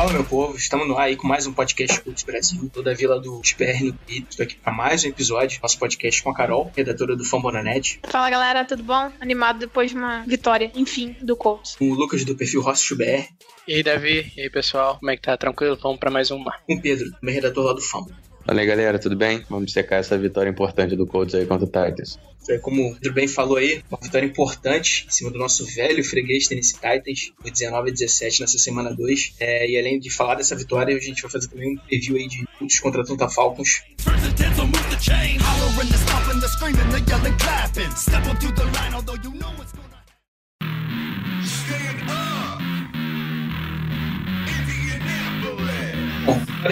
Fala meu povo, estamos no ar aí com mais um podcast Cultos Brasil, toda a vila do SPR no Twitter. Estou aqui para mais um episódio, nosso podcast com a Carol, redatora do Fambonanet, Fala galera, tudo bom? Animado depois de uma vitória, enfim, do Colts. com o Lucas do perfil Rossi BR, E aí, Davi? E aí, pessoal? Como é que tá? Tranquilo? Vamos pra mais uma. com o Pedro, também redator lá do Fambo. Fala aí, galera, tudo bem? Vamos secar essa vitória importante do Colts aí contra o Titans. Então, como o Pedro bem falou aí, uma vitória importante em cima do nosso velho freguês Tennessee Titans, foi 19 a 17 nessa semana 2. É, e além de falar dessa vitória, a gente vai fazer também um preview aí de Colts contra Atlanta Falcons.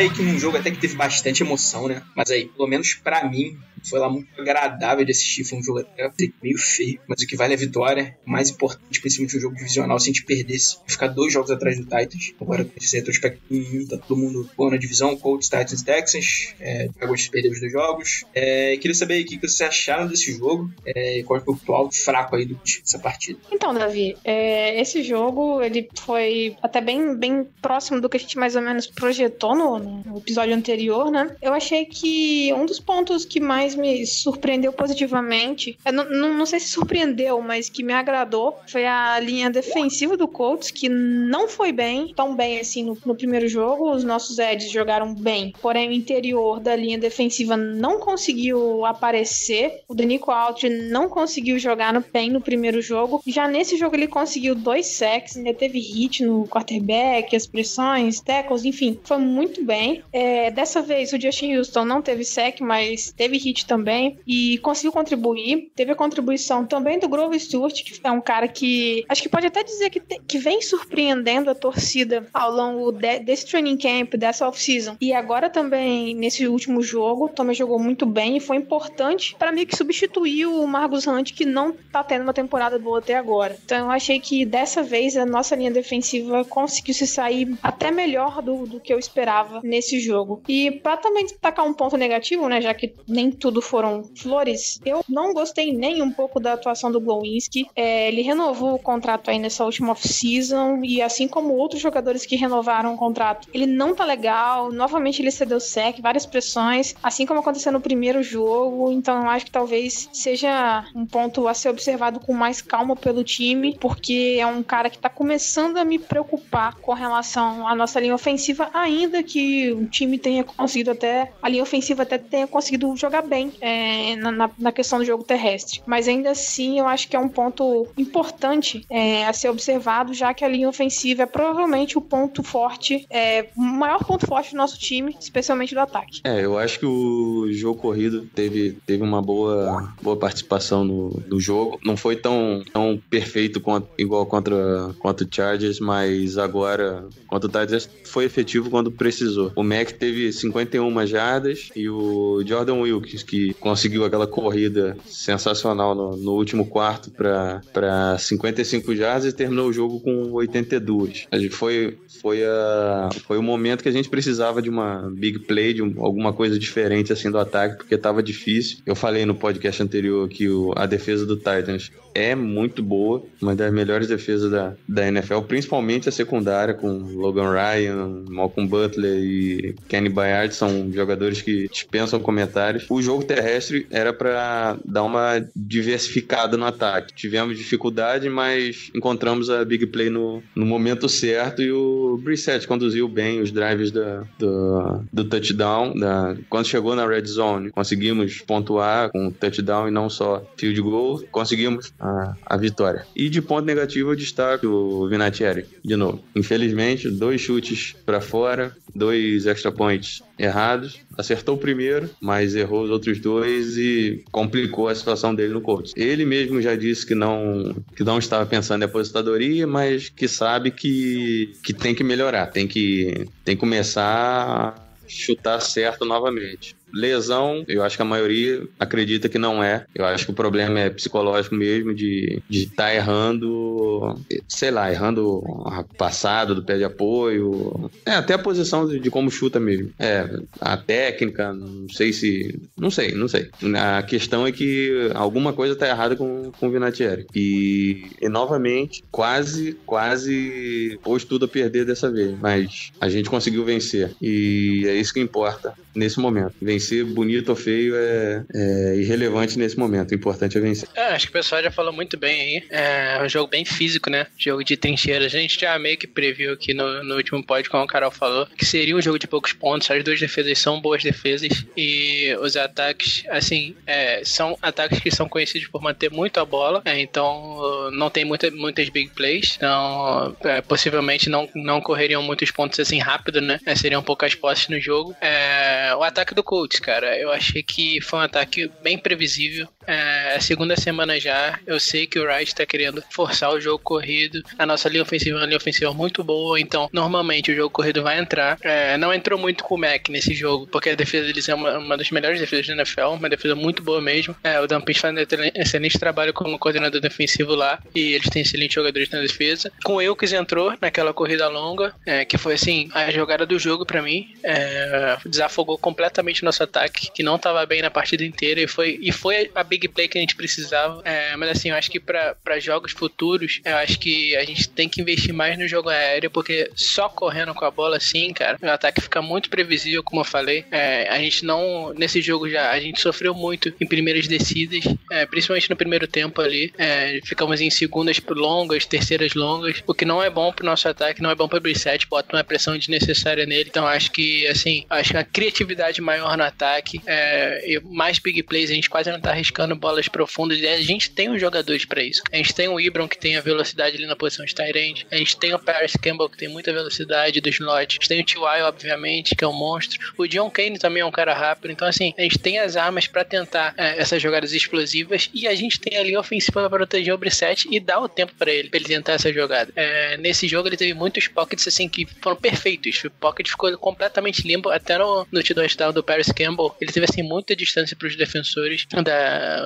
Que um jogo até que teve bastante emoção, né? Mas aí, pelo menos pra mim, foi lá muito agradável de assistir. Foi um jogo até meio feio, mas o que vale é a vitória. O mais importante, principalmente um jogo divisional, se a gente perdesse, ficar dois jogos atrás do Titans. Agora, com esse retrospecto, hum, tá todo mundo bom na divisão: Colts, Titans, Texans. É, Jaguars perdeu os dois jogos. É, queria saber aí o que vocês acharam desse jogo. É, qual é o ponto fraco aí dessa partida. Então, Davi, é, esse jogo ele foi até bem, bem próximo do que a gente mais ou menos projetou no, no episódio anterior, né? Eu achei que um dos pontos que mais me surpreendeu positivamente, não, não, sei se surpreendeu, mas que me agradou, foi a linha defensiva do Colts, que não foi bem, tão bem assim no, no primeiro jogo. Os nossos Eds jogaram bem, porém o interior da linha defensiva não conseguiu aparecer. O Danico Alt não conseguiu jogar no PEN no primeiro jogo. Já nesse jogo ele conseguiu dois sacks, ainda teve hit no quarterback, as pressões, tackles, enfim, foi muito bem. É, dessa vez o Justin Houston não teve sack, mas teve hit também e conseguiu contribuir. Teve a contribuição também do Grover Stewart, que é um cara que acho que pode até dizer que, te- que vem surpreendendo a torcida ao longo de- desse training camp, dessa off-season. E agora também nesse último jogo, também jogou muito bem e foi importante para mim que substituiu o Marcus Hunt, que não tá tendo uma temporada boa até agora. Então eu achei que dessa vez a nossa linha defensiva conseguiu se sair até melhor do, do que eu esperava nesse jogo. E para também destacar um ponto negativo, né, já que nem tudo foram flores, eu não gostei nem um pouco da atuação do Glowinski. É, ele renovou o contrato aí nessa última off-season e assim como outros jogadores que renovaram o contrato, ele não tá legal. Novamente ele cedeu sec, várias pressões, assim como aconteceu no primeiro jogo. Então eu acho que talvez seja um ponto a ser observado com mais calma pelo time, porque é um cara que tá começando a me preocupar com relação à nossa linha ofensiva, ainda que o time tenha conseguido até a linha ofensiva até tenha conseguido jogar bem é, na, na- questão do jogo terrestre. Mas ainda assim, eu acho que é um ponto importante é, a ser observado, já que a linha ofensiva é provavelmente o ponto forte, é, o maior ponto forte do nosso time, especialmente do ataque. É, eu acho que o jogo corrido teve, teve uma boa, boa participação no, no jogo. Não foi tão, tão perfeito quanto, igual contra, contra o Chargers, mas agora, contra o Titans, foi efetivo quando precisou. O Mac teve 51 jardas e o Jordan Wilkes, que conseguiu aquela corrida sensacional no, no último quarto para 55 jardas e terminou o jogo com 82. A gente foi, foi, a, foi o momento que a gente precisava de uma big play, de um- alguma coisa diferente assim do ataque, porque estava difícil. Eu falei no podcast anterior que o- a defesa do Titans é muito boa, uma das melhores defesas da, da NFL, principalmente a secundária, com Logan Ryan, Malcolm Butler e Kenny Bayard, são jogadores que dispensam comentários. O jogo terrestre era para dar uma diversificada no ataque. Tivemos dificuldade, mas encontramos a big play no, no momento certo e o Brissett conduziu bem os drives da, do, do touchdown. Da, quando chegou na red zone, conseguimos pontuar com touchdown e não só field goal. Conseguimos a, a vitória. E de ponto negativo, eu destaco o Vinatieri, de novo. Infelizmente, dois chutes para fora, dois extra points errados. Acertou o primeiro, mas errou os outros dois e complicou a situação dele no coach. Ele mesmo já disse que não, que não estava pensando em aposentadoria, mas que sabe que, que tem que melhorar, tem que, tem que começar a chutar certo novamente. Lesão, eu acho que a maioria acredita que não é. Eu acho que o problema é psicológico mesmo, de estar tá errando, sei lá, errando a passada do pé de apoio. É, até a posição de, de como chuta mesmo. É, a técnica, não sei se. Não sei, não sei. A questão é que alguma coisa tá errada com, com o Vinatieri. E, e novamente, quase, quase pôs tudo a perder dessa vez. Mas a gente conseguiu vencer. E é isso que importa nesse momento. Vencer bonito ou feio é, é irrelevante nesse momento. O importante é vencer. É, acho que o pessoal já falou muito bem aí. É um jogo bem físico, né? Jogo de trincheiras. A gente já meio que previu aqui no, no último pod, como o Carol falou, que seria um jogo de poucos pontos. As duas defesas são boas defesas. E os ataques, assim, é, são ataques que são conhecidos por manter muito a bola. É, então, não tem muita, muitas big plays. Então, é, possivelmente não, não correriam muitos pontos assim rápido, né? É, seriam poucas posses no jogo. É, o ataque do Colts, cara, eu achei que foi um ataque bem previsível. É a segunda semana já. Eu sei que o Wright tá querendo forçar o jogo corrido. A nossa linha ofensiva é uma linha ofensiva muito boa, então normalmente o jogo corrido vai entrar. É, não entrou muito com o Mac nesse jogo, porque a defesa deles é uma, uma das melhores defesas da NFL, uma defesa muito boa mesmo. É, o Dan faz um excelente trabalho como coordenador defensivo lá e eles têm excelentes jogadores na defesa. Com o Elkins entrou naquela corrida longa, é, que foi assim, a jogada do jogo para mim. É, desafogou completamente nosso ataque, que não estava bem na partida inteira, e foi, e foi a big play que a gente precisava. É, mas assim, eu acho que para jogos futuros, eu acho que a gente tem que investir mais no jogo aéreo, porque só correndo com a bola assim, cara, o ataque fica muito previsível, como eu falei. É, a gente não, nesse jogo já, a gente sofreu muito em primeiras descidas, é, principalmente no primeiro tempo ali. É, ficamos em segundas longas, terceiras longas, o que não é bom pro nosso ataque, não é bom pro reset, bota uma pressão desnecessária nele. Então acho que, assim, acho que a criatividade maior no ataque, é, mais big plays, a gente quase não tá arriscando bolas profundas. E a gente tem os jogadores para isso. A gente tem o Ibram que tem a velocidade ali na posição de Tyrande. A gente tem o Paris Campbell que tem muita velocidade do slot. A gente tem o T.Y. obviamente, que é um monstro. O John Kane também é um cara rápido. Então, assim, a gente tem as armas para tentar é, essas jogadas explosivas e a gente tem ali a ofensiva para proteger o Brissett e dar o tempo para ele, pra ele tentar essa jogada. É, nesse jogo ele teve muitos pockets assim que foram perfeitos. O pocket ficou completamente limpo até no, no touchdown do Paris Campbell. Ele teve assim muita distância para os defensores, da,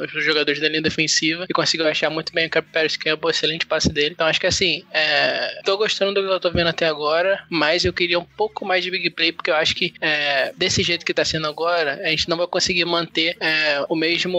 os jogadores da linha defensiva e conseguiu achar muito bem o Paris Campbell, excelente passe dele. Então acho que assim, é, tô gostando do que eu tô vendo até agora, mas eu queria um pouco mais de big play porque eu acho que é, desse jeito que tá sendo agora, a gente não vai conseguir manter é, o mesmo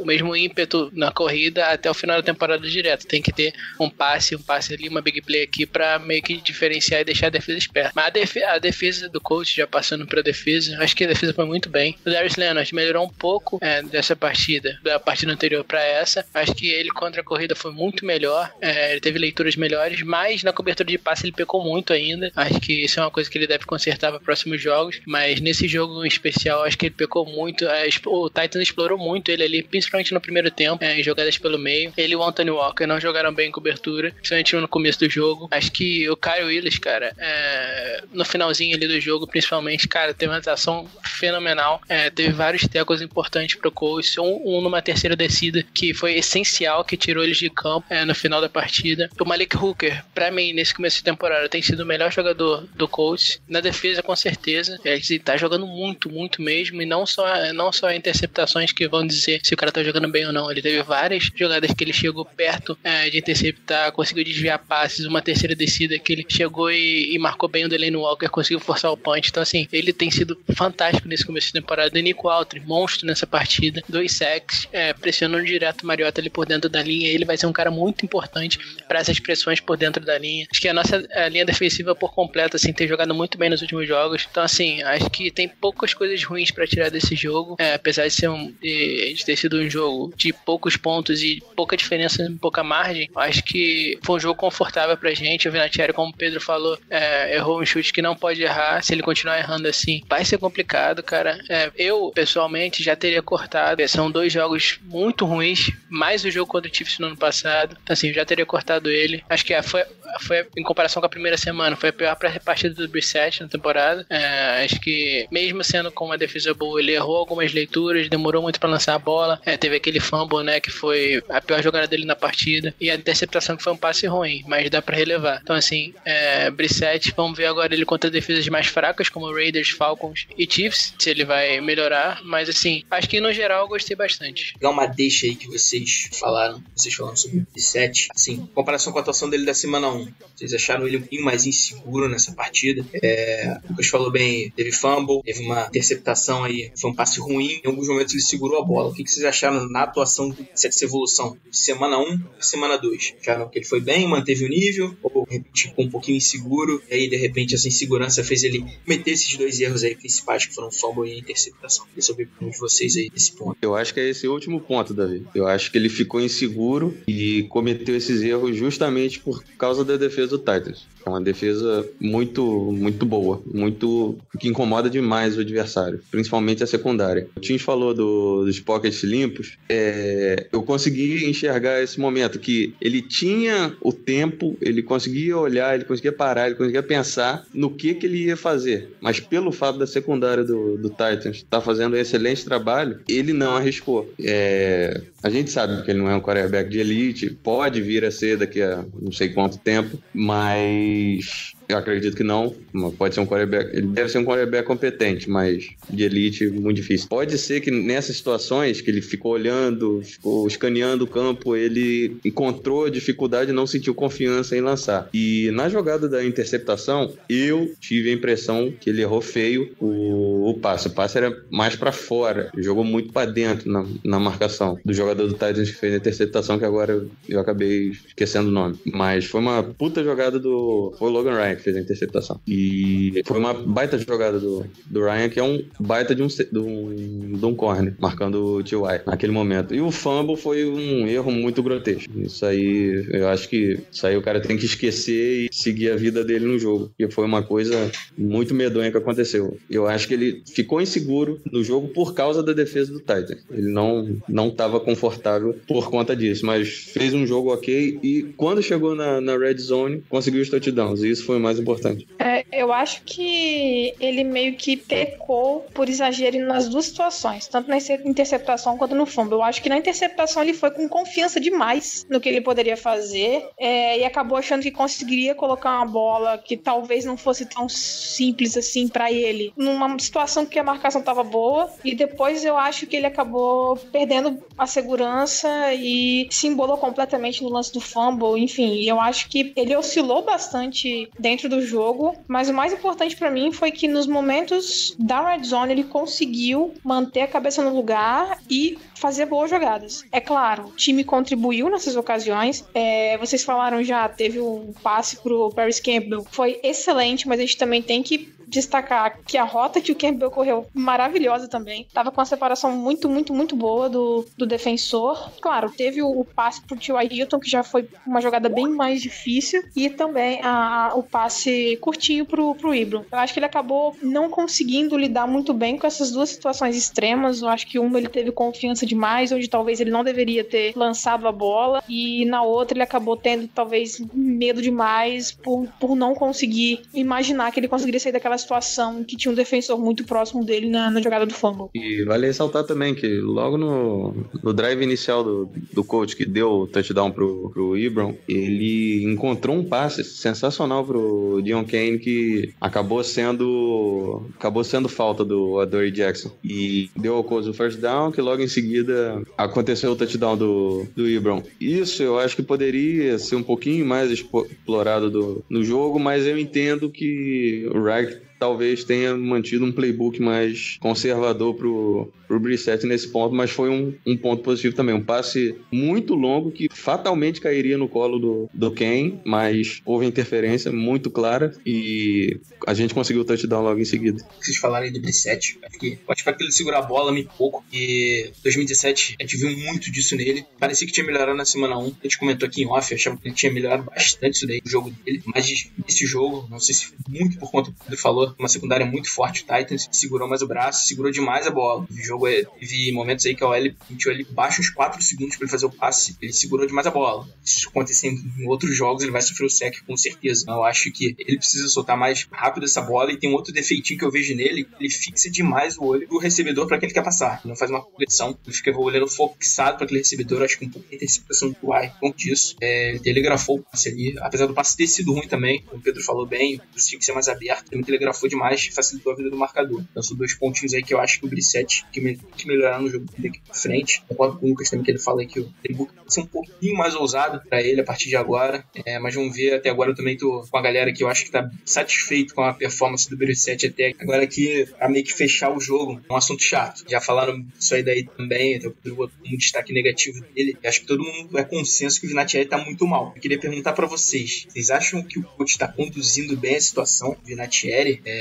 o mesmo ímpeto na corrida até o final da temporada direto. Tem que ter um passe, um passe ali, uma big play aqui para meio que diferenciar e deixar a defesa esperta. Mas a, def a defesa do coach já passando para defesa, acho que a defesa foi muito bem. O Darius Leonard melhorou um pouco é, dessa partida, da partida anterior para essa. Acho que ele contra a corrida foi muito melhor. É, ele teve leituras melhores, mas na cobertura de passe ele pecou muito ainda. Acho que isso é uma coisa que ele deve consertar para próximos jogos. Mas nesse jogo em especial, acho que ele pecou muito. É, o Titans explorou muito ele ali, principalmente no primeiro tempo, é, em jogadas pelo meio. Ele e o Anthony Walker não jogaram bem em cobertura, principalmente no começo do jogo. Acho que o Kyle Willis, cara, é, no finalzinho ali do jogo, principalmente, cara, teve uma atuação fenomenal. É, teve vários tecos importantes pro Colts, um, um, numa terceira descida que foi essencial, que tirou eles de campo é, no final da partida. O Malik Hooker, pra mim, nesse começo de temporada, tem sido o melhor jogador do Colts. Na defesa, com certeza. Ele tá jogando muito, muito mesmo. E não só, não só interceptações que vão dizer se o cara tá jogando bem ou não. Ele teve várias jogadas que ele chegou perto é, de interceptar, conseguiu desviar passes. Uma terceira descida que ele chegou e, e marcou bem o Delaney Walker, conseguiu forçar o punch. Então, assim, ele tem sido fantástico nesse começo de temporada. O Nico Altri, monstro nessa partida. Dois sacks, é, pressionando direto o Mariota ali por dentro da linha. Ele vai ser um cara muito importante para essas pressões por dentro da linha. Acho que a nossa a linha defensiva por completo, assim, tem jogado muito bem nos últimos jogos. Então, assim, acho que tem poucas coisas ruins para tirar desse jogo. É, apesar de ser um, de, de, ter sido um jogo de poucos pontos e pouca diferença, pouca margem, acho que foi um jogo confortável pra gente. O Vinatieri, como o Pedro falou, é, errou um chute que não pode errar. Se ele continuar errando assim, vai ser complicado, cara. É, eu, pessoalmente, já teria cortado. São dois, jogos muito ruins, mais o jogo contra o Chiefs no ano passado. Então, assim, eu já teria cortado ele. Acho que é, foi, foi em comparação com a primeira semana, foi a pior partida do Brissett na temporada. É, acho que, mesmo sendo com uma defesa boa, ele errou algumas leituras, demorou muito para lançar a bola. É, teve aquele fumble, né, que foi a pior jogada dele na partida. E a interceptação que foi um passe ruim, mas dá para relevar. Então, assim, é, Brissett, vamos ver agora ele contra defesas mais fracas, como Raiders, Falcons e Chiefs, se ele vai melhorar. Mas, assim, acho que no geral eu gostei bastante. Pegar uma deixa aí que vocês falaram, vocês falaram sobre o Brissett. Assim, em comparação com a atuação dele da semana 1, vocês acharam ele um pouquinho mais inseguro nessa partida. É, o Lucas falou bem, teve fumble, teve uma interceptação aí, foi um passe ruim. Em alguns momentos ele segurou a bola. O que, que vocês acharam na atuação dessa evolução de semana 1 e semana 2? Acharam que ele foi bem, manteve o nível? Ou de repente ficou um pouquinho inseguro? E aí de repente essa insegurança fez ele cometer esses dois erros aí principais que foram fumble e interceptação. Saber um de vocês aí desse ponto. Eu acho que é esse o último ponto, Davi. Eu acho que ele ficou inseguro e cometeu esses erros justamente por causa da defesa do Titans. É uma defesa muito, muito boa, muito que incomoda demais o adversário, principalmente a secundária. O Tim falou do, dos pockets limpos. É, eu consegui enxergar esse momento que ele tinha o tempo, ele conseguia olhar, ele conseguia parar, ele conseguia pensar no que, que ele ia fazer. Mas pelo fato da secundária do, do Titans estar tá fazendo um excelente trabalho, ele não arriscou. É, a gente sabe que ele não é um quarterback de elite, pode vir a ser daqui a não sei quanto tempo, mas eu acredito que não. Pode ser um quarterback. Ele deve ser um quarterback competente, mas de elite, muito difícil. Pode ser que nessas situações que ele ficou olhando, ficou escaneando o campo, ele encontrou dificuldade e não sentiu confiança em lançar. E na jogada da interceptação, eu tive a impressão que ele errou feio o, o passe. O passe era mais para fora. Jogou muito para dentro na, na marcação do jogador do Titans que fez a interceptação, que agora eu, acabei esquecendo o nome. Mas foi uma puta jogada do. Foi o Logan que fez a interceptação. E foi uma baita jogada do, do Ryan, que é um baita de um, de um, de um corner, marcando o T.Y. naquele momento. E o fumble foi um erro muito grotesco. Isso aí, eu acho que isso aí o cara tem que esquecer e seguir a vida dele no jogo. E foi uma coisa muito medonha que aconteceu. Eu acho que ele ficou inseguro no jogo por causa da defesa do Titan. Ele não não estava confortável por conta disso, mas fez um jogo ok e quando chegou na, na red zone conseguiu os touchdowns. E isso foi o mais importante. É, eu acho que ele meio que pecou por exagero nas duas situações, tanto na interceptação quanto no fumble. Eu acho que na interceptação ele foi com confiança demais no que ele poderia fazer é, e acabou achando que conseguiria colocar uma bola que talvez não fosse tão simples assim para ele, numa situação que a marcação estava boa. E depois eu acho que ele acabou perdendo a segurança e se embolou completamente no lance do fumble. Enfim, eu acho que ele oscilou bastante dentro dentro do jogo, mas o mais importante para mim foi que nos momentos da red zone ele conseguiu manter a cabeça no lugar e fazer boas jogadas. É claro, o time contribuiu nessas ocasiões. É, vocês falaram já, teve um passe pro Paris Campbell, foi excelente, mas a gente também tem que destacar que a rota que o Campbell correu maravilhosa também. Tava com uma separação muito, muito, muito boa do, do defensor. Claro, teve o, o passe pro T.Y. Hilton, que já foi uma jogada bem mais difícil, e também a, a, o passe curtinho pro, pro Ibram. Eu acho que ele acabou não conseguindo lidar muito bem com essas duas situações extremas. Eu acho que uma ele teve confiança demais, onde talvez ele não deveria ter lançado a bola, e na outra ele acabou tendo talvez medo demais por, por não conseguir imaginar que ele conseguiria sair daquela situação que tinha um defensor muito próximo dele na, na jogada do fumble. E vale ressaltar também que logo no, no drive inicial do, do coach que deu o touchdown pro, pro Ibram, ele encontrou um passe sensacional pro Dion Kane que acabou sendo acabou sendo falta do Adoree Jackson. E deu ao coach o first down, que logo em seguida aconteceu o touchdown do, do Ibram. Isso eu acho que poderia ser um pouquinho mais explorado do, no jogo, mas eu entendo que o Rag talvez tenha mantido um playbook mais conservador pro, pro Brissett nesse ponto, mas foi um, um ponto positivo também. Um passe muito longo que fatalmente cairia no colo do, do Ken, mas houve interferência muito clara e a gente conseguiu o touchdown logo em seguida. Vocês falaram aí do Brissett, acho que ele segura a bola muito pouco e 2017 a gente viu muito disso nele. Parecia que tinha melhorado na semana 1. A gente comentou aqui em off, achava que ele tinha melhorado bastante isso daí, o jogo dele, mas esse jogo, não sei se muito por conta do que ele falou, uma secundária muito forte. O Titans segurou mais o braço, segurou demais a bola. O jogo é, teve momentos aí que a OL permitiu ele baixa uns 4 segundos para ele fazer o passe. Ele segurou demais a bola. Isso acontecer em outros jogos, ele vai sofrer o sec com certeza. Eu acho que ele precisa soltar mais rápido essa bola e tem um outro defeitinho que eu vejo nele, ele fixa demais o olho do recebedor para quem ele quer passar. Ele não faz uma progressão, ele fica olhando fixado para aquele recebedor, acho que um pouco de interceptação do ar por disso. É, ele telegrafou o passe ali, apesar do passe ter sido ruim também, como o Pedro falou bem, tinha que ser mais aberto, ele telegrafou demais e facilitou a vida do marcador. Então são dois pontinhos aí que eu acho que o Brissette que, me, que melhorar no jogo daqui pra frente. Concordo com o Lucas também que ele fala que o playbook vai ser um pouquinho mais ousado para ele a partir de agora, é, mas vamos ver, até agora eu também tô com a galera que eu acho que tá satisfeito com a performance do Brissette até agora aqui, pra meio que fechar o jogo, é um assunto chato. Já falaram isso aí daí também, então eu vou um destaque negativo dele. Acho que todo mundo é consenso que o Vinatieri tá muito mal. Eu queria perguntar para vocês, vocês acham que o coach tá conduzindo bem a situação do Vinatieri? É,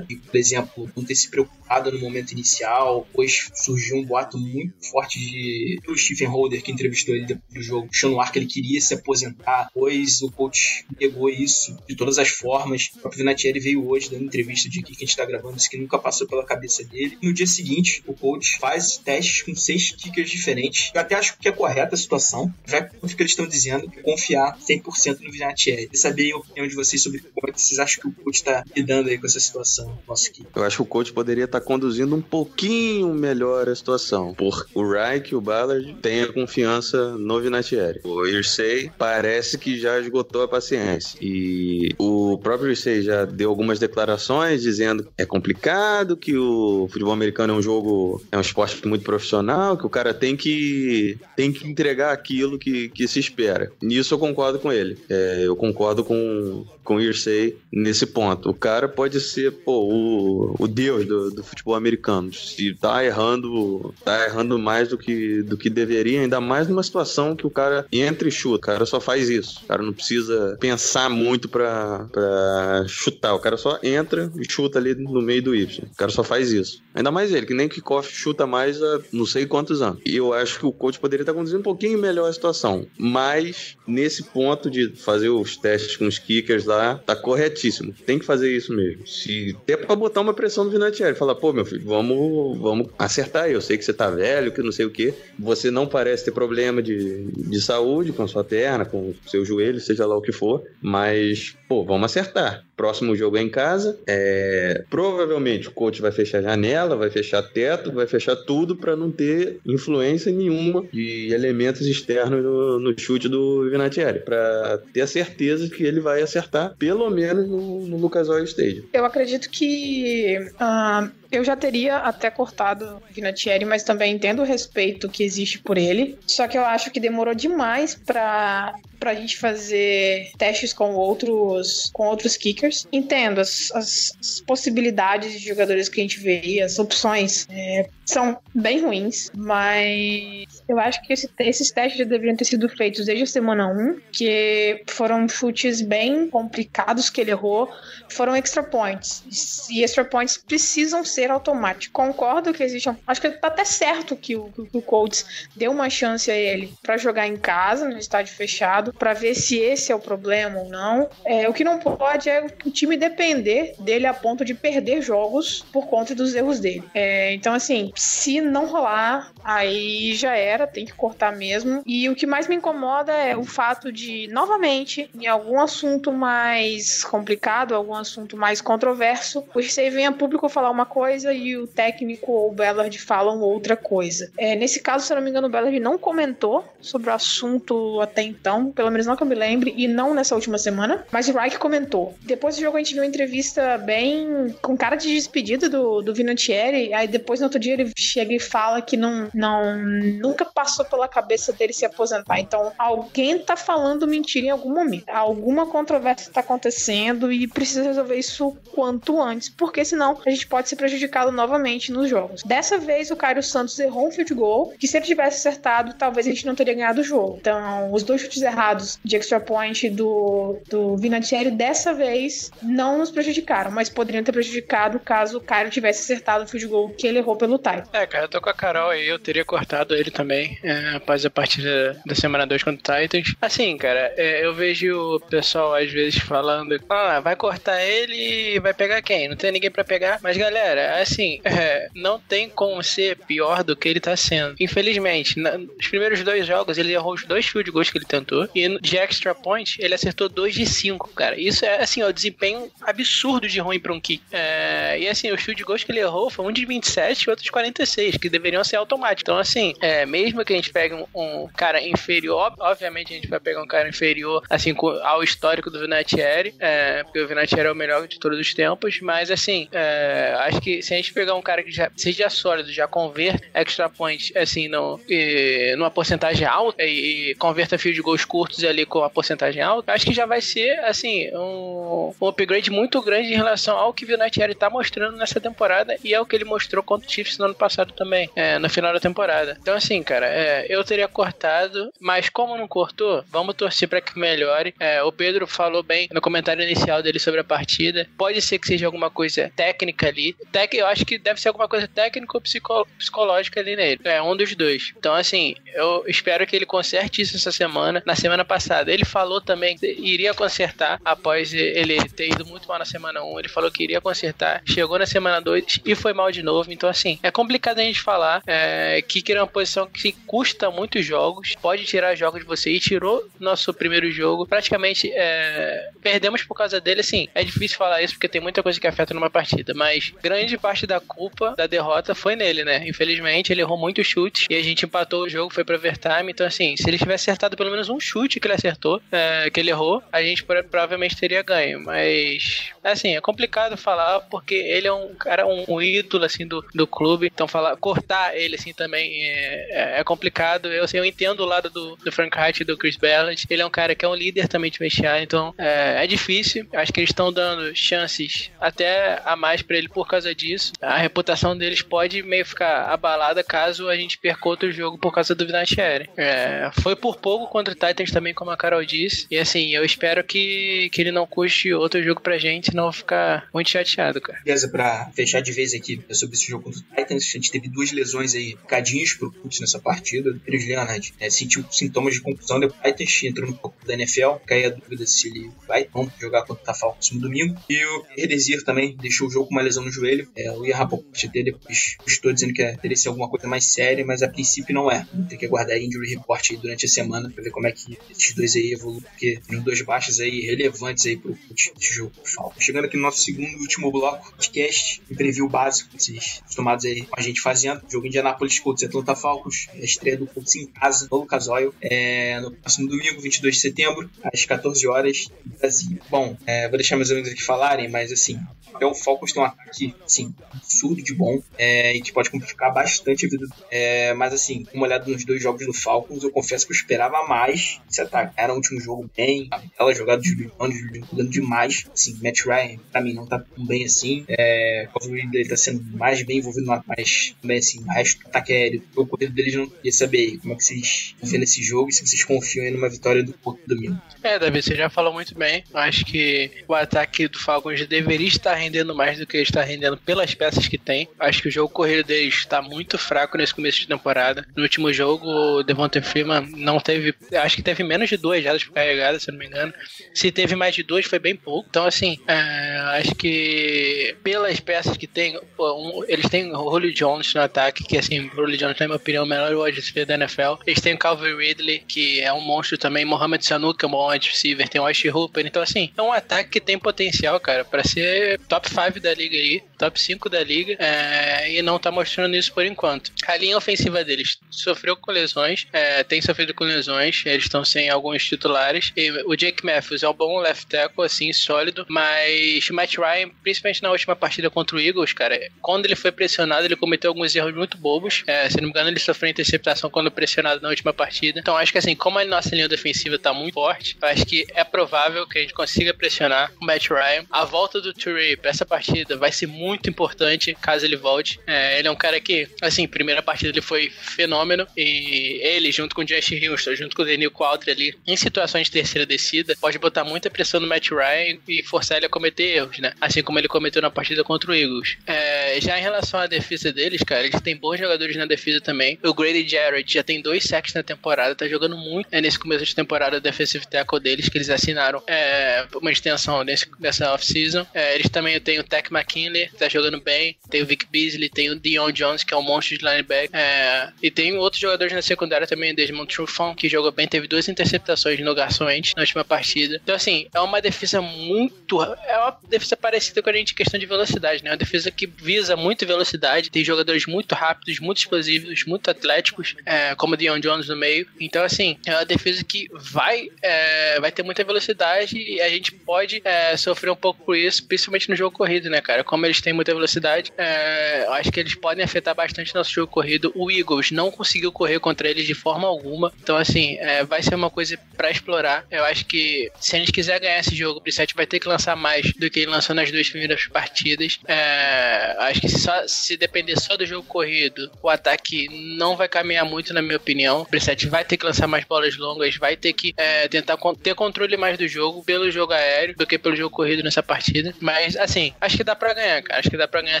e, por exemplo, não ter se preocupado no momento inicial, pois surgiu um boato muito forte de do Stephen Holder, que entrevistou ele depois do jogo, deixando no ar que ele queria se aposentar, pois o coach negou isso de todas as formas. O próprio Vinatieri veio hoje dando entrevista de que a gente tá gravando isso que nunca passou pela cabeça dele. No dia seguinte, o coach faz testes com seis kickers diferentes. Eu até acho que é correta a situação, já o que eles estão dizendo, que confiar 100% no Vinatieri. Eu saber a opinião de vocês sobre como é que vocês acham que o coach está lidando aí com essa situação nosso aqui. Eu acho que o coach poderia estar conduzindo um pouquinho melhor a situação. Por o Reich e o Ballard têm a confiança no Vinatieri. O Irsay parece que já esgotou a paciência. E o próprio Irsay já deu algumas declarações dizendo que é complicado, que o futebol americano é um jogo, é um esporte muito profissional, que o cara tem que, tem que entregar aquilo que, que se espera. Nisso eu concordo com ele. É, eu concordo com, com o Irsay nesse ponto. O cara pode ser, pô, o, o deus do, do futebol americano. Se tá errando, tá errando mais do que, do que deveria, ainda mais numa situação que o cara entra e chuta. O cara só faz isso. O cara não precisa pensar muito pra, pra chutar. O cara só entra e chuta ali no meio do Y. O cara só faz isso. Ainda mais ele, que nem kickoff chuta mais há não sei quantos anos. E eu acho que o coach poderia estar conduzindo um pouquinho melhor a situação. Mas, nesse ponto de fazer os testes com os kickers lá, tá corretíssimo. Tem que fazer isso mesmo. Se até pra botar uma pressão no Vinatieri, falar, pô, meu filho, vamos, vamos acertar aí. Eu sei que você tá velho, que não sei o que. Você não parece ter problema de, de saúde com a sua perna, com seu joelho, seja lá o que for. Mas, pô, vamos acertar. Próximo jogo é em casa. É... Provavelmente o coach vai fechar a janela, vai fechar teto, vai fechar tudo para não ter influência nenhuma de elementos externos no, no chute do Vinatieri. Para ter a certeza que ele vai acertar, pelo menos no, no Lucas Oil Stadium. Eu acredito que ah, eu já teria até cortado o Vinatieri, mas também entendo o respeito que existe por ele. Só que eu acho que demorou demais pra, pra gente fazer testes com outros, com outros kickers. Entendo as, as, possibilidades de jogadores que a gente vê e as opções é, são bem ruins, mas eu acho que esse, esses testes já deveriam ter sido feitos desde a semana 1, que foram chutes bem complicados que ele errou, foram extra points. E extra points precisam ser automáticos. Concordo que existe. Acho que tá até certo que o, que o Colts deu uma chance a ele para jogar em casa, no estádio fechado, para ver se esse é o problema ou não. É, o que não pode é o time depender dele a ponto de perder jogos por conta dos erros dele. É, então, assim, se não rolar, aí já era, tem que cortar mesmo. E o que mais me incomoda é o fato de, novamente, em algum assunto mais complicado, algum assunto mais controverso, o Irsay vem a público falar uma coisa e o técnico ou o Ballard falam outra coisa. É, nesse caso, se eu não me engano, o Ballard não comentou sobre o assunto até então, pelo menos não que eu me lembre, e não nessa última semana, mas o Reich comentou. Depois do jogo a gente viu uma entrevista bem com cara de despedida do, do Vinatieri, aí depois no outro dia ele chega e fala que não, não nunca passou pela cabeça dele se aposentar. Então alguém tá falando mentira em algum momento. Alguma controvérsia tá acontecendo e precisa resolver isso quanto antes, porque senão a gente pode ser prejudicado novamente nos jogos. Dessa vez o Cairo Santos errou um field goal, que se ele tivesse acertado, talvez a gente não teria ganhado o jogo. Então, os dois chutes errados de extra point do, do Vinatieri dessa vez não nos prejudicaram, mas poderiam ter prejudicado caso o Cairo tivesse acertado o field goal que ele errou pelo tie. É, cara, eu tô com a Carol aí, eu teria cortado ele também é, após a partida da semana 2 contra o Titans. Assim, cara, é, eu vejo o pessoal às vezes falando, ah, vai cortar ele e vai pegar quem? Não tem ninguém para pegar. Mas galera, assim, é, não tem como ser pior do que ele tá sendo. Infelizmente, na, nos primeiros dois jogos ele errou os dois field goals que ele tentou e de extra point ele acertou 2 de 5, cara. Isso é assim, o desempenho absurdo de ruim para um kick. É, e assim, os field goals que ele errou foi um de 27 e outro de 46, que deveriam ser automáticos. Então, assim, é, mesmo que a gente pegue um, um, cara inferior, obviamente a gente vai pegar um cara inferior, assim, ao histórico do Vinatieri, é, porque o Vinatieri é o melhor de todos os tempos, mas assim, é, acho que se a gente pegar um cara que já seja sólido, já converte extra point, assim, não, e, numa porcentagem alta e, e converta field goals curtos ali com a porcentagem alta, acho que já vai ser, assim, um, um upgrade muito grande em relação ao que o Vinatieri tá mostrando nessa temporada e é o que ele mostrou contra o Chiefs no ano passado também, é, no final da temporada. Então, assim, cara, é, eu teria cortado, mas como não cortou, vamos torcer para que melhore. É, o Pedro falou bem no comentário inicial dele sobre a partida. Pode ser que seja alguma coisa técnica ali. Tec, eu acho que deve ser alguma coisa técnica ou psico, psicológica ali nele. É um dos dois. Então, assim, eu espero que ele conserte isso essa semana. Na semana passada, ele falou também que iria consertar após ele ter ido muito mal na semana 1. Ele falou que iria consertar. Chegou na semana 2 e foi mal de novo. Então, assim, é complicado a gente falar é, que é uma posição que custa muitos jogos, pode tirar jogos de você e tirou nosso primeiro jogo. Praticamente é, perdemos por causa dele. Assim, é difícil falar isso porque tem muita coisa que afeta numa partida, mas grande parte da culpa da derrota foi nele, né? Infelizmente, ele errou muitos chutes e a gente empatou o jogo, foi pra overtime. Então, assim, se ele tivesse acertado pelo menos um chute que ele acertou, é, que ele errou, a gente provavelmente teria ganho. Mas, assim, é complicado falar porque ele é um cara, um, um ídolo, assim, do, do clube. Então, falar, cortar ele, assim, também é, é, é complicado. Eu, assim, eu entendo o lado do, do Frank Hart e do Chris Ballard. Ele é um cara que é um líder também de vestiário, então é, é difícil. Acho que eles estão dando chances até a mais para ele por causa disso. A reputação deles pode meio ficar abalada caso a gente perca outro jogo por causa do Vinatieri. É, foi por pouco contra o Titans também, como a Carol disse. E assim, eu espero que, que ele não custe outro jogo pra gente, senão eu vou ficar muito chateado, cara. Beleza, pra fechar de vez aqui sobre esse jogo contra o Titans, a gente teve duas lesões aí, cadinhos pro Putz nessa partida. O Leonard é, sentiu sintomas de concussão depois do Titans, entrou no pouco da NFL, cai a dúvida se ele vai não jogar contra o Falcons no domingo. E o Redesir também deixou o jogo com uma lesão no joelho. É, o Ian Rapoport dele depois estou dizendo que é, teria ser alguma coisa mais séria, mas a princípio não é. Tem que aguardar a injury report aí durante a semana pra ver como é que esses dois aí evoluem, porque tem dois baixas aí relevantes aí pro desse jogo Falcons. Chegando aqui no nosso segundo e último bloco, podcast, em preview básico, vocês acostumados aí com a gente fazendo. Jogo Indianapolis Colts e Atlanta Falcons, estreia do Colts em casa, no Lucas Oil, é, no próximo domingo, 22 de setembro, às 14 horas, Brasil. Bom, é, vou deixar meus amigos aqui falarem, mas assim, é o Falcons tem um ataque, assim, absurdo de bom é, e que pode complicar bastante a vida. É, mas, assim, uma olhada nos dois jogos do Falcons, eu confesso que eu esperava mais ataque. Era o último jogo bem, aquela jogada de Juliano, jogando demais. Assim, Matt Ryan, pra mim, não tá tão bem assim. É, o Ridley tá sendo mais bem envolvido no mas também, assim, o resto do ataque aéreo. O corrido deles não queria saber como é que vocês vê nesse jogo e se vocês confiam aí numa vitória do Porto domingo. É, Davi, você já falou muito bem. Acho que o ataque do Falcons deveria estar rendendo mais do que ele está rendendo pelas peças que tem. Acho que o jogo corrido deles está muito fraco nesse começo de temporada. No último jogo, o Devonta Freeman não teve. Acho que teve menos de duas jardas por carregada, se não me engano. Se teve mais de duas, foi bem pouco. Então, assim, é, acho que pelas peças que tem, um, eles têm o Julio Jones no ataque, que, assim, o Julio Jones, na minha opinião, é o melhor wide receiver da NFL. Eles têm o Calvin Ridley, que é um monstro também. Mohamed Sanu, que é um bom wide receiver. Tem o Ash Hooper. Então, assim, é um ataque que tem potencial, cara, para ser top 5 da liga aí, top 5 da liga, é, e não tá mostrando isso por enquanto. A linha ofensiva deles sofreu com lesões, é, tem sofrido com lesões, eles estão sem alguns titulares. E o Jake Matthews é um bom left tackle, assim, sólido, mas o Matt Ryan, principalmente na última partida contra o Eagles, cara, quando ele foi pressionado, ele cometeu alguns erros muito bobos. É, se não me engano, ele sofreu interceptação quando pressionado na última partida. Então acho que assim, como a nossa linha defensiva tá muito forte, acho que é provável que a gente consiga pressionar o Matt Ryan. A volta do Turei pra essa partida vai ser muito importante caso ele volte. É, ele é um cara que, assim, primeira partida ele foi fenômeno e ele, junto com o Josh Houston, junto com o Daniel Ali, em situações de terceira descida, pode botar muita pressão no Matt Ryan e forçar ele a cometer erros, né? Assim como ele cometeu na partida contra o Eagles. É, já em relação à defesa deles, cara, eles têm bons jogadores na defesa também. O Grady Jarrett já tem dois sacks na temporada, tá jogando muito é, nesse começo de temporada do defensive tackle deles, que eles assinaram é, uma extensão desse, dessa off-season. É, eles também têm o Tech McKinley, que tá jogando bem, tem o Vic Beasley, tem o Dion Jones, que é um monstro de linebacker, é, e tem outros jogadores na secundária também, Desmond Trufant, que jogou bem, teve duas interceptações no Garçons na última partida. Então, assim, é uma defesa muito. É uma defesa parecida com a gente em questão de velocidade, né? Uma defesa que visa muito velocidade, tem jogadores muito rápidos, muito explosivos, muito atléticos, é, como o Dion Jones no meio. Então, assim, é uma defesa que vai, é, vai ter muita velocidade e a gente pode é, sofrer um pouco por isso, principalmente no jogo corrido, né, cara? Como eles têm muita velocidade, é, acho que eles podem afetar bastante nosso jogo corrido. O Eagles não conseguiu correr contra eles de forma alguma. Então, assim, é, vai ser uma coisa para explorar. Eu acho que se a gente quiser ganhar esse jogo, o Brissette vai ter que lançar mais do que ele lançou nas duas primeiras partidas. É, acho que só, se depender só do jogo corrido, o ataque não vai caminhar muito, na minha opinião. O Brissette vai ter que lançar mais bolas longas, vai ter que é, tentar ter controle mais do jogo pelo jogo aéreo do que pelo jogo corrido nessa partida. Mas, assim, acho que dá para ganhar, cara. Acho que dá para ganhar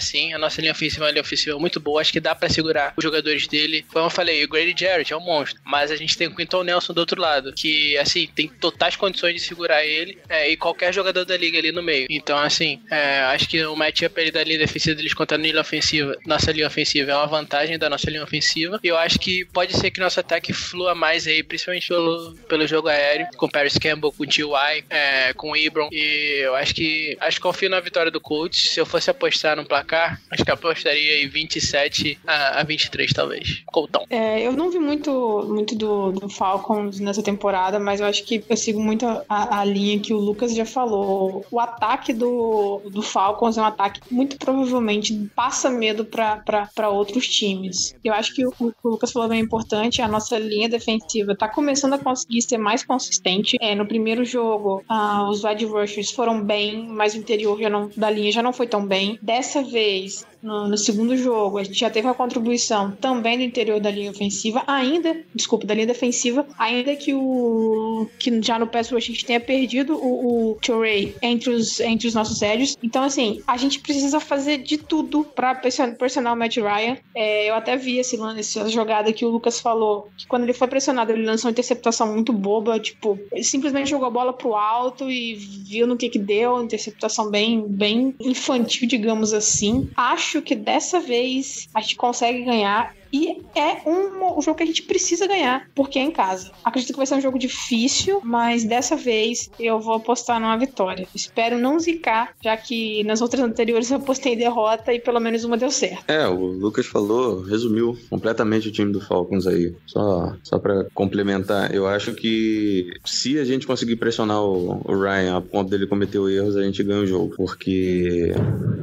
sim. A nossa linha ofensiva é uma linha ofensiva muito boa. Acho que dá para segurar os jogadores dele. Como eu falei, o Grady Jarrett é um monstro. Mas a gente tem o Quinton Nelson do outro lado, que, assim, tem totais condições de segurar ele é, e qualquer jogador da liga ali no meio. Então, assim, é, acho que o matchup ali da linha defensiva deles contra a linha ofensiva, nossa linha ofensiva é uma vantagem da nossa linha ofensiva. E eu acho que pode ser que nosso ataque flua mais aí, principalmente pelo, pelo jogo aéreo, com Paris Campbell, com T.Y., é, com Ibron. E eu acho que acho que confio na vitória do Colts. Se eu fosse apostar no placar, acho que apostaria em 27 a, a 23, talvez. Coltão. É, eu não vi muito, muito do, do Falcons nessa temporada, mas eu acho que eu sigo muito a, a linha que o Lucas já falou. O ataque do, do Falcons é um ataque que muito provavelmente passa medo para outros times. Eu acho que o, o, Lucas falou bem importante, a nossa linha defensiva tá começando a conseguir ser mais consistente. É, no primeiro jogo, ah, os wide rushers foram bem, mas o interior já não, da linha já não foi tão bem. Dessa vez, no, no, segundo jogo. A gente já teve uma contribuição também do interior da linha ofensiva, ainda, desculpa, da linha defensiva, ainda que o que já no pass a gente tenha perdido o, o Torrey entre os, entre os nossos edges. Então, assim, a gente precisa fazer de tudo para pressionar o Matt Ryan. É, eu até vi esse, essa jogada que o Lucas falou, que quando ele foi pressionado, ele lançou uma interceptação muito boba, tipo, ele simplesmente jogou a bola pro alto e viu no que que deu, interceptação bem, bem infantil, digamos assim. Acho acho que dessa vez a gente consegue ganhar e é um, um, jogo que a gente precisa ganhar, porque é em casa. Acredito que vai ser um jogo difícil, mas dessa vez eu vou apostar numa vitória. Espero não zicar, já que nas outras anteriores eu apostei derrota e pelo menos uma deu certo. É, o Lucas falou, resumiu completamente o time do Falcons aí. Só, só para complementar, eu acho que se a gente conseguir pressionar o, o Ryan a ponto dele cometer erros, a gente ganha o jogo, porque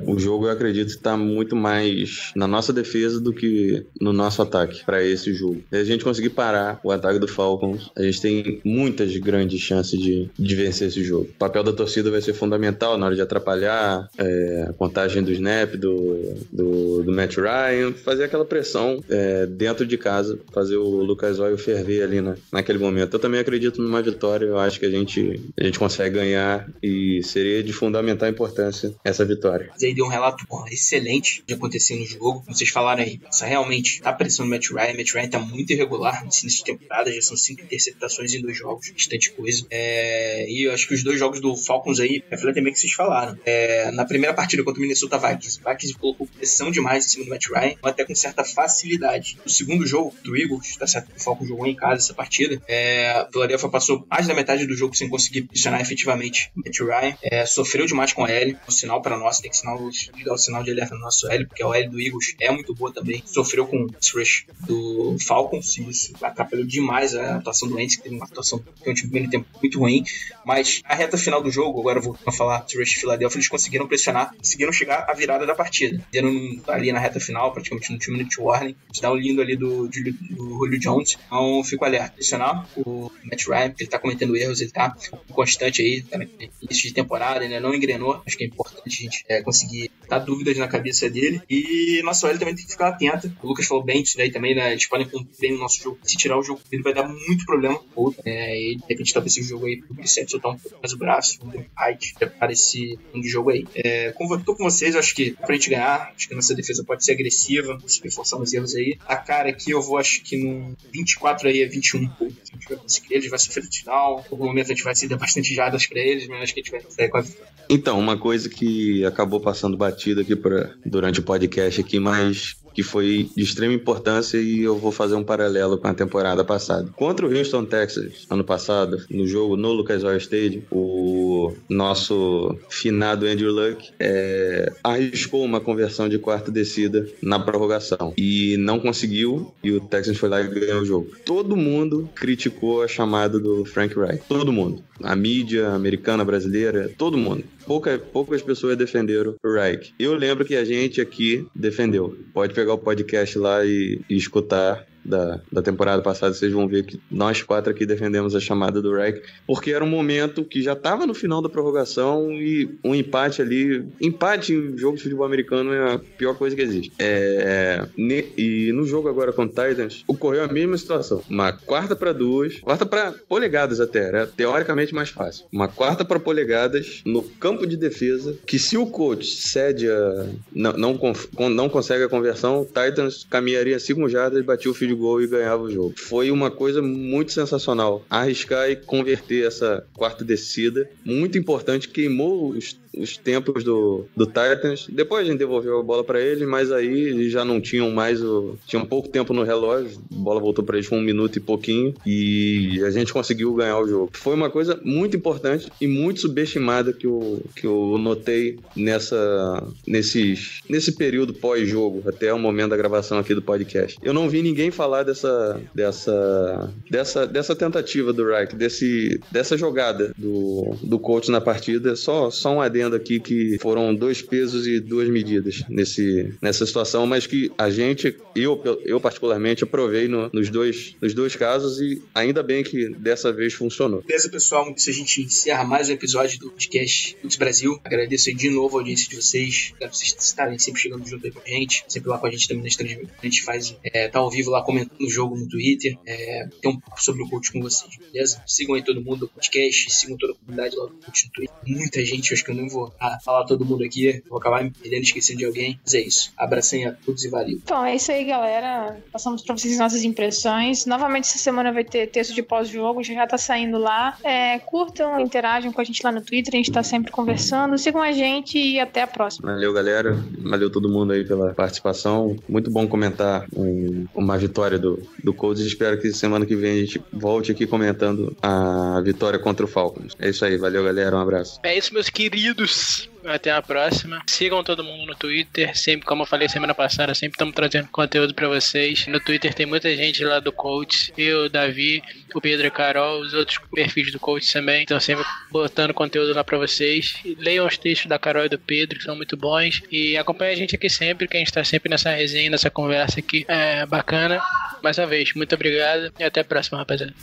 o jogo eu acredito que tá muito mais na nossa defesa do que no nosso ataque para esse jogo. Se a gente conseguir parar o ataque do Falcons, a gente tem muitas grandes chances de, de vencer esse jogo. O papel da torcida vai ser fundamental na hora de atrapalhar é, a contagem do snap do, do, do Matt Ryan, fazer aquela pressão é, dentro de casa, fazer o Lucas Oil ferver ali na, naquele momento. Eu também acredito numa vitória, eu acho que a gente, a gente consegue ganhar e seria de fundamental importância essa vitória. Mas aí deu um relato excelente de acontecer no jogo, vocês falaram aí, Nossa, realmente tá pressão do Matt Ryan. Matt Ryan tá muito irregular nesse início de temporada, já são cinco interceptações em dois jogos, bastante coisa. É, e eu acho que os dois jogos do Falcons aí refletem bem o que vocês falaram. É, na primeira partida contra o Minnesota Vikings, o Vikings colocou pressão demais em cima do Matt Ryan, até com certa facilidade. No segundo jogo do Eagles, tá certo o Falcons jogou em casa essa partida, é, o Philadelphia passou mais da metade do jogo sem conseguir pressionar efetivamente o Matt Ryan, é, sofreu demais com a L, um sinal para nós, tem que sinal, o sinal de alerta no nosso L, porque a L do Eagles é muito boa também, sofreu com rush do Falcons, isso atrapalhou demais a atuação do Wentz, que teve uma atuação que um time primeiro tempo muito ruim, mas a reta final do jogo, agora vou falar do Rush Philadelphia, eles conseguiram pressionar, conseguiram chegar à virada da partida, deram ali na reta final, praticamente no time minute warning, dá um lindo ali do, do, do Julio Jones, então fico alerta, pressionar o Matt Ryan, ele tá cometendo erros, ele tá constante aí, tá início de temporada, ainda não engrenou, acho que é importante a gente é, conseguir dar dúvidas na cabeça dele, e nossa OL também tem que ficar atenta, o Lucas falou falou bem disso daí também, né? Podem cumprir bem o nosso jogo. Se tirar o jogo ele vai dar muito problema pro outro. É, e de repente talvez esse jogo aí, pro Brissett soltar um pouco mais o braço, um height, prepara esse um jogo aí. É, com vocês, acho que pra gente ganhar, acho que nossa defesa pode ser agressiva, conseguir forçar uns erros aí. A cara aqui eu vou, acho que no 24 aí é 21 pouco. A gente vai conseguir, eles vai sofrer no final. Em algum momento a gente vai ceder bastante jadas pra eles, mas acho que a gente vai sair com a vitória. Então, uma coisa que acabou passando batido aqui pra, durante o podcast aqui, mas que foi de extrema importância e eu vou fazer um paralelo com a temporada passada. Contra o Houston Texas, ano passado, no jogo no Lucas Oil Stadium, o nosso finado Andrew Luck é, arriscou uma conversão de quarta descida na prorrogação e não conseguiu e o Texans foi lá e ganhou o jogo. Todo mundo criticou a chamada do Frank Wright. Todo mundo. A mídia americana, brasileira, todo mundo pouca, poucas pessoas defenderam o Reich. Eu lembro que a gente aqui defendeu. Pode pegar o podcast lá e, e escutar da, da temporada passada, vocês vão ver que nós quatro aqui defendemos a chamada do Reich, porque era um momento que já estava no final da prorrogação e um empate ali. Empate em jogo de futebol americano é a pior coisa que existe. É, e no jogo agora com o Titans, ocorreu a mesma situação. Uma quarta para duas, quarta para polegadas até, era teoricamente mais fácil. Uma quarta para polegadas no campo de defesa, que se o coach cede a. Não, não, não consegue a conversão, o Titans caminharia 5 jardas e batia o field gol e ganhava o jogo. Foi uma coisa muito sensacional. Arriscar e converter essa quarta descida, muito importante, queimou os os tempos do, do Titans. Depois a gente devolveu a bola para eles, mas aí eles já não tinham mais o. Tinham pouco tempo no relógio. A bola voltou para eles com um minuto e pouquinho. E a gente conseguiu ganhar o jogo. Foi uma coisa muito importante e muito subestimada que eu, que eu notei nessa, nesses, nesse período pós-jogo, até o momento da gravação aqui do podcast. Eu não vi ninguém falar dessa, dessa, dessa, dessa tentativa do Reich, desse, dessa jogada do, do coach na partida. Só, só um adendo aqui que foram dois pesos e duas medidas nesse, nessa situação, mas que a gente, eu, eu particularmente, aprovei no, nos, dois, nos dois casos e ainda bem que dessa vez funcionou. Beleza, pessoal, se a gente encerra mais um episódio do podcast Putz Brasil. Agradeço de novo a audiência de vocês, pra vocês estarem sempre chegando junto aí com a gente, sempre lá com a gente também nas transmissões. A gente faz, é, tá ao vivo lá comentando o jogo no Twitter, é, tem um papo sobre o coach com vocês, beleza? Sigam aí todo mundo do podcast, sigam toda a comunidade lá do coach no Twitter. Muita gente, acho que eu não vou ah, falar todo mundo aqui, vou acabar me perdendo, esquecendo de alguém. Mas é isso. Abracem a todos e valeu. Então, é isso aí, galera. Passamos pra vocês nossas impressões. Novamente, essa semana vai ter texto de pós-jogo, já tá saindo lá. É, curtam, interajam com a gente lá no Twitter, a gente tá sempre conversando. Sigam a gente e até a próxima. Valeu, galera. Valeu todo mundo aí pela participação. Muito bom comentar um, uma vitória do, do Colts. Espero que semana que vem a gente volte aqui comentando a vitória contra o Falcons. É isso aí. Valeu, galera. Um abraço. É isso, meus queridos. Até a próxima. Sigam todo mundo no Twitter. Sempre, como eu falei semana passada, sempre estamos trazendo conteúdo para vocês. No Twitter tem muita gente lá do Coach. Eu, o Davi, o Pedro e Carol, os outros perfis do Coach também. Estão sempre botando conteúdo lá para vocês. Leiam os textos da Carol e do Pedro, que são muito bons. E acompanhe a gente aqui sempre, que a gente está sempre nessa resenha, nessa conversa aqui. É bacana. Mais uma vez, muito obrigado e até a próxima, rapaziada.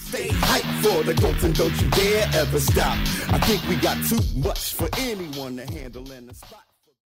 For the and don't you dare ever stop. I think we got too much for anyone to handle in the spot.